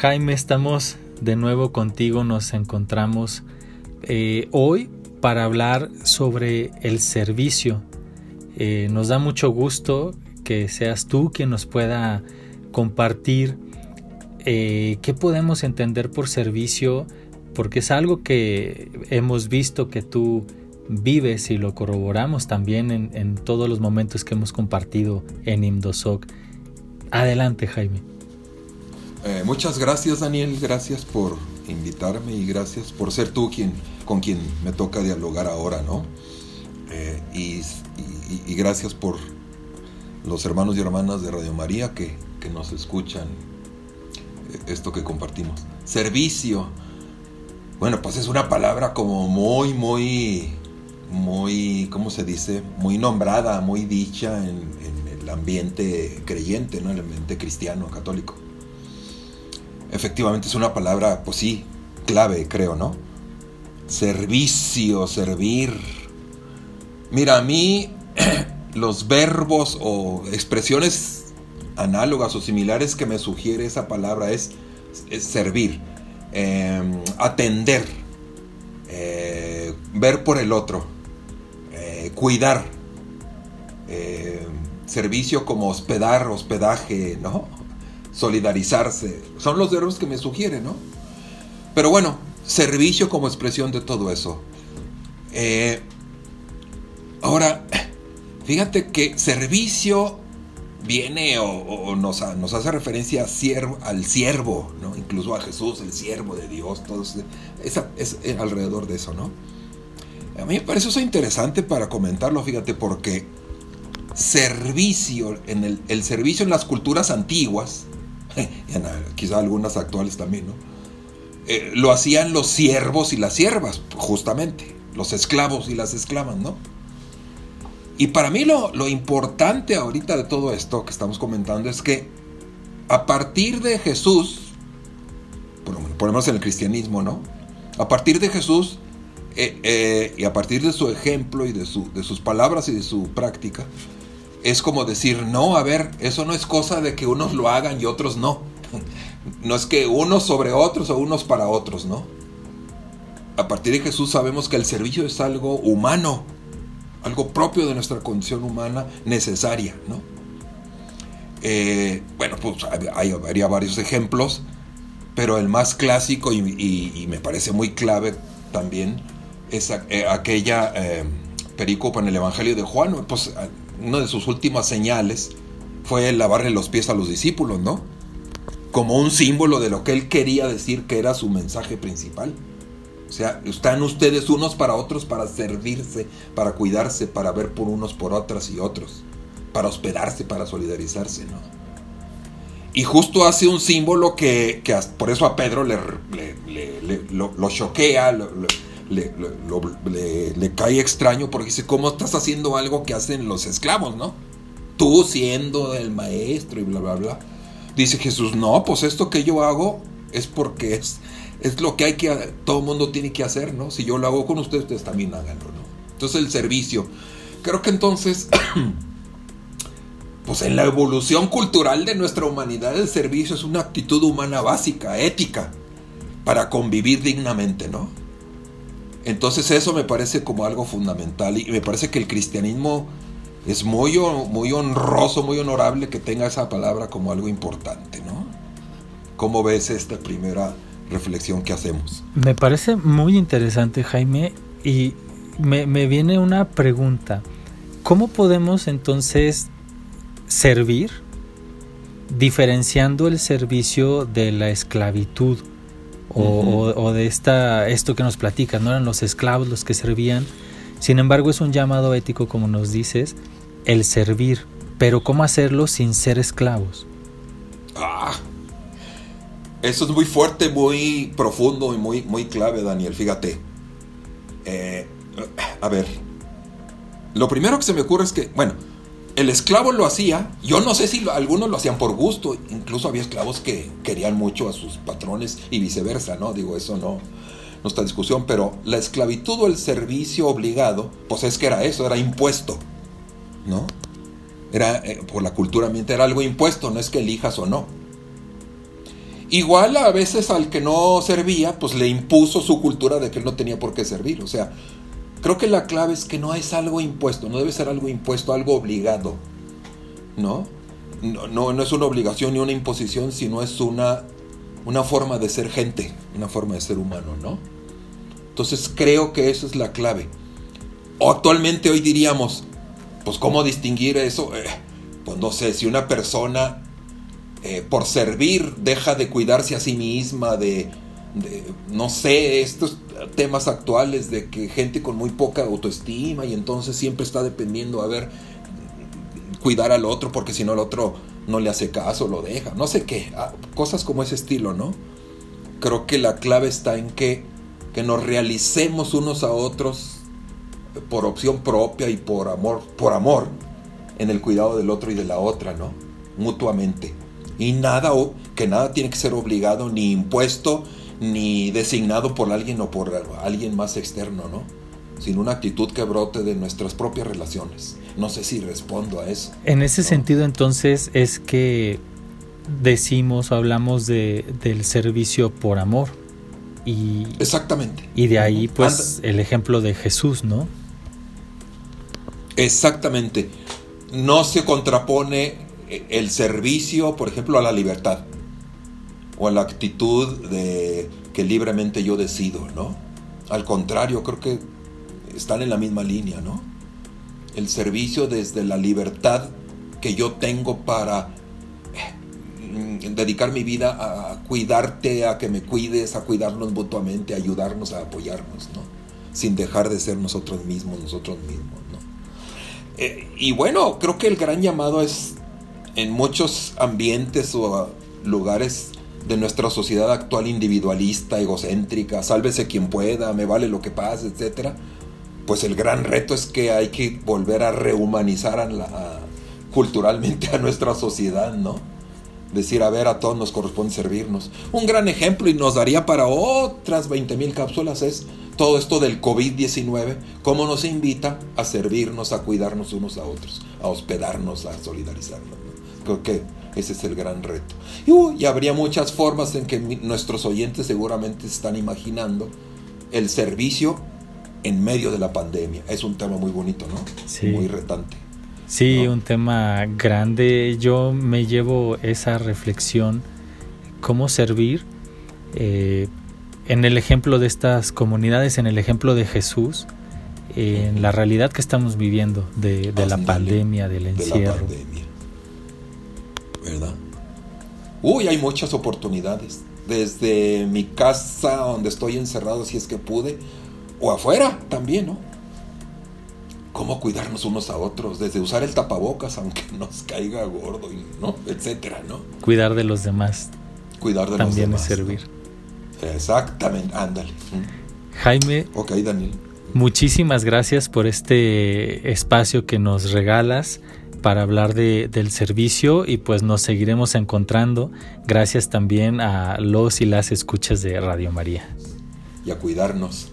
Jaime, estamos de nuevo contigo, nos encontramos eh, hoy para hablar sobre el servicio. Eh, nos da mucho gusto que seas tú quien nos pueda compartir eh, qué podemos entender por servicio, porque es algo que hemos visto que tú vives y lo corroboramos también en, todos los momentos que hemos compartido en Imdosoc. Adelante, Jaime. Eh, muchas gracias, Daniel. Gracias por invitarme y gracias por ser tú quien, con quien me toca dialogar ahora, ¿no? Eh, y, gracias por los hermanos y hermanas de Radio María que, que nos escuchan eh, esto que compartimos. Servicio. Bueno, pues es una palabra como muy, muy, muy, ¿cómo se dice? Muy nombrada, muy dicha en, en el ambiente creyente, ¿no? En el ambiente cristiano, católico efectivamente es una palabra, pues sí, clave, creo, ¿no? Servicio, servir. Mira, a mí los verbos o expresiones análogas o similares que me sugiere esa palabra es, servir, em, atender, eh, ver por el otro, eh, cuidar, eh, servicio como hospedar, hospedaje, ¿no? Solidarizarse. Son los verbos que me sugieren, ¿no? Pero bueno, servicio como expresión de todo eso. Eh, ahora, fíjate que servicio viene o, nos, hace referencia al siervo, incluso a Jesús, el siervo de Dios, todo es, es, alrededor de eso, ¿no? A mí me parece eso interesante para comentarlo, fíjate, porque servicio, en el servicio en las culturas antiguas, quizá algunas actuales también, ¿no? Eh, lo hacían los siervos y las siervas, justamente, los esclavos y las esclavas, ¿no? Y para mí lo, lo importante ahorita de todo esto que estamos comentando es que a partir de Jesús, por lo menos en el cristianismo, ¿no? A partir de Jesús eh, eh, y a partir de su ejemplo y de, su, de sus palabras y de su práctica, es como decir, no, a ver, eso no es cosa de que unos lo hagan y otros no. No es que unos sobre otros o unos para otros, ¿no? A partir de Jesús sabemos que el servicio es algo humano, algo propio de nuestra condición humana necesaria, ¿no? Eh, bueno, pues hay, habría varios ejemplos, pero el más clásico y, me parece muy clave también es eh, aquella eh, pericopa en el Evangelio de Juan, pues una de sus últimas señales fue lavarle los pies a los discípulos, ¿no? Como un símbolo de lo que él quería decir que era su mensaje principal. O sea, están ustedes unos para otros para servirse, para cuidarse, para ver por unos por otras y otros, para hospedarse, para solidarizarse, ¿no? Y justo hace un símbolo que, por eso a Pedro le, lo, choquea, le, le, cae extraño porque dice, ¿cómo estás haciendo algo que hacen los esclavos, no? Tú siendo el maestro y bla, bla, bla. Dice Jesús, no, pues esto que yo hago es porque es, es lo que hay que, todo mundo tiene que hacer, ¿no? Si yo lo hago con ustedes, ustedes también háganlo, ¿no? Entonces el servicio. Creo que entonces, pues en la evolución cultural de nuestra humanidad, el servicio es una actitud humana básica, ética, para convivir dignamente, ¿no? Entonces eso me parece como algo fundamental y me parece que el cristianismo es muy, muy honroso, muy honorable que tenga esa palabra como algo importante, ¿no? ¿Cómo ves esta primera reflexión que hacemos? Me parece muy interesante, Jaime, y me, me viene una pregunta. ¿Cómo podemos entonces servir diferenciando el servicio de la esclavitud? O, de esta, esto que nos platicas, no eran los esclavos los que servían. Sin embargo, es un llamado ético, como nos dices, el servir. Pero ¿cómo hacerlo sin ser esclavos? Ah, eso es muy fuerte, muy profundo y muy, muy clave, Daniel. Fíjate. Eh, a ver. Lo primero que se me ocurre es que, bueno, el esclavo lo hacía, yo no sé si algunos lo hacían por gusto, incluso había esclavos que querían mucho a sus patrones y viceversa, ¿no? Digo, eso no, no está discusión, pero la esclavitud o el servicio obligado, pues es que era eso, era impuesto, ¿no? Era, eh, por la cultura ambiental, era algo impuesto, no es que elijas o no. Igual a veces al que no servía, pues le impuso su cultura de que él no tenía por qué servir. O sea, creo que la clave es que no es algo impuesto, no debe ser algo impuesto, algo obligado. ¿No? No, no, es una obligación ni una imposición, sino es una, una forma de ser gente, una forma de ser humano, ¿no? Entonces creo que eso es la clave. Actualmente hoy diríamos, pues ¿cómo distinguir eso? Eh, pues no sé, si una persona eh, por servir deja de cuidarse a sí misma, de, no sé, estos temas actuales de que gente con muy poca autoestima y entonces siempre está dependiendo a ver, cuidar al otro porque si no el otro no le hace caso, lo deja, no sé qué, ah, cosas como ese estilo, ¿no? Creo que la clave está en que, que nos realicemos unos a otros por opción propia y por amor, por amor en el cuidado del otro y de la otra, ¿no? Mutuamente. Y nada, que nada tiene que ser obligado, ni impuesto, ni designado por alguien o por alguien más externo, ¿no? Sino una actitud que brote de nuestras propias relaciones. No sé si respondo a eso. En ese sentido, entonces, es que decimos o hablamos de, del servicio por amor. Y, Exactamente. Y de ahí, pues, el ejemplo de Jesús, ¿no? Exactamente. No se contrapone el servicio, por ejemplo, a la libertad o a la actitud de que libremente yo decido, ¿no? Al contrario, creo que están en la misma línea, ¿no? El servicio desde la libertad que yo tengo para eh, dedicar mi vida a cuidarte, a que me cuides, a cuidarnos mutuamente, a ayudarnos, a apoyarnos, ¿no? Sin dejar de ser nosotros mismos, nosotros mismos, ¿no? Eh, y bueno, creo que el gran llamado es en muchos ambientes o lugares de nuestra sociedad actual individualista, egocéntrica, sálvese quien pueda, me vale lo que pase, etcétera, pues el gran reto es que hay que volver a rehumanizar a culturalmente a nuestra sociedad, ¿no? Decir, a ver, a todos nos corresponde servirnos. Un gran ejemplo y nos daría para otras 20.000 cápsulas es todo esto del COVID-19, cómo nos invita a servirnos, a cuidarnos unos a otros, a hospedarnos, a solidarizarnos. Creo que ese es el gran reto. Y, habría muchas formas en que nuestros oyentes seguramente están imaginando el servicio en medio de la pandemia. Es un tema muy bonito, ¿no? Sí. Muy retante. Sí, un tema grande. Yo me llevo esa reflexión, cómo servir eh, en el ejemplo de estas comunidades, en el ejemplo de Jesús, en la realidad que estamos viviendo de, la pandemia, del encierro. ¿Verdad? Uy, hay muchas oportunidades. Desde mi casa, donde estoy encerrado, si es que pude, o afuera también, ¿no? Cómo cuidarnos unos a otros, desde usar el tapabocas, aunque nos caiga gordo, y, ¿no? Etcétera, ¿no? Cuidar de los demás. Cuidar de también los demás. También es servir. Exactamente, ándale. Jaime. Ok, Daniel. Muchísimas gracias por este espacio que nos regalas para hablar de, del servicio y pues nos seguiremos encontrando gracias también a los y las escuchas de Radio María. Y a cuidarnos.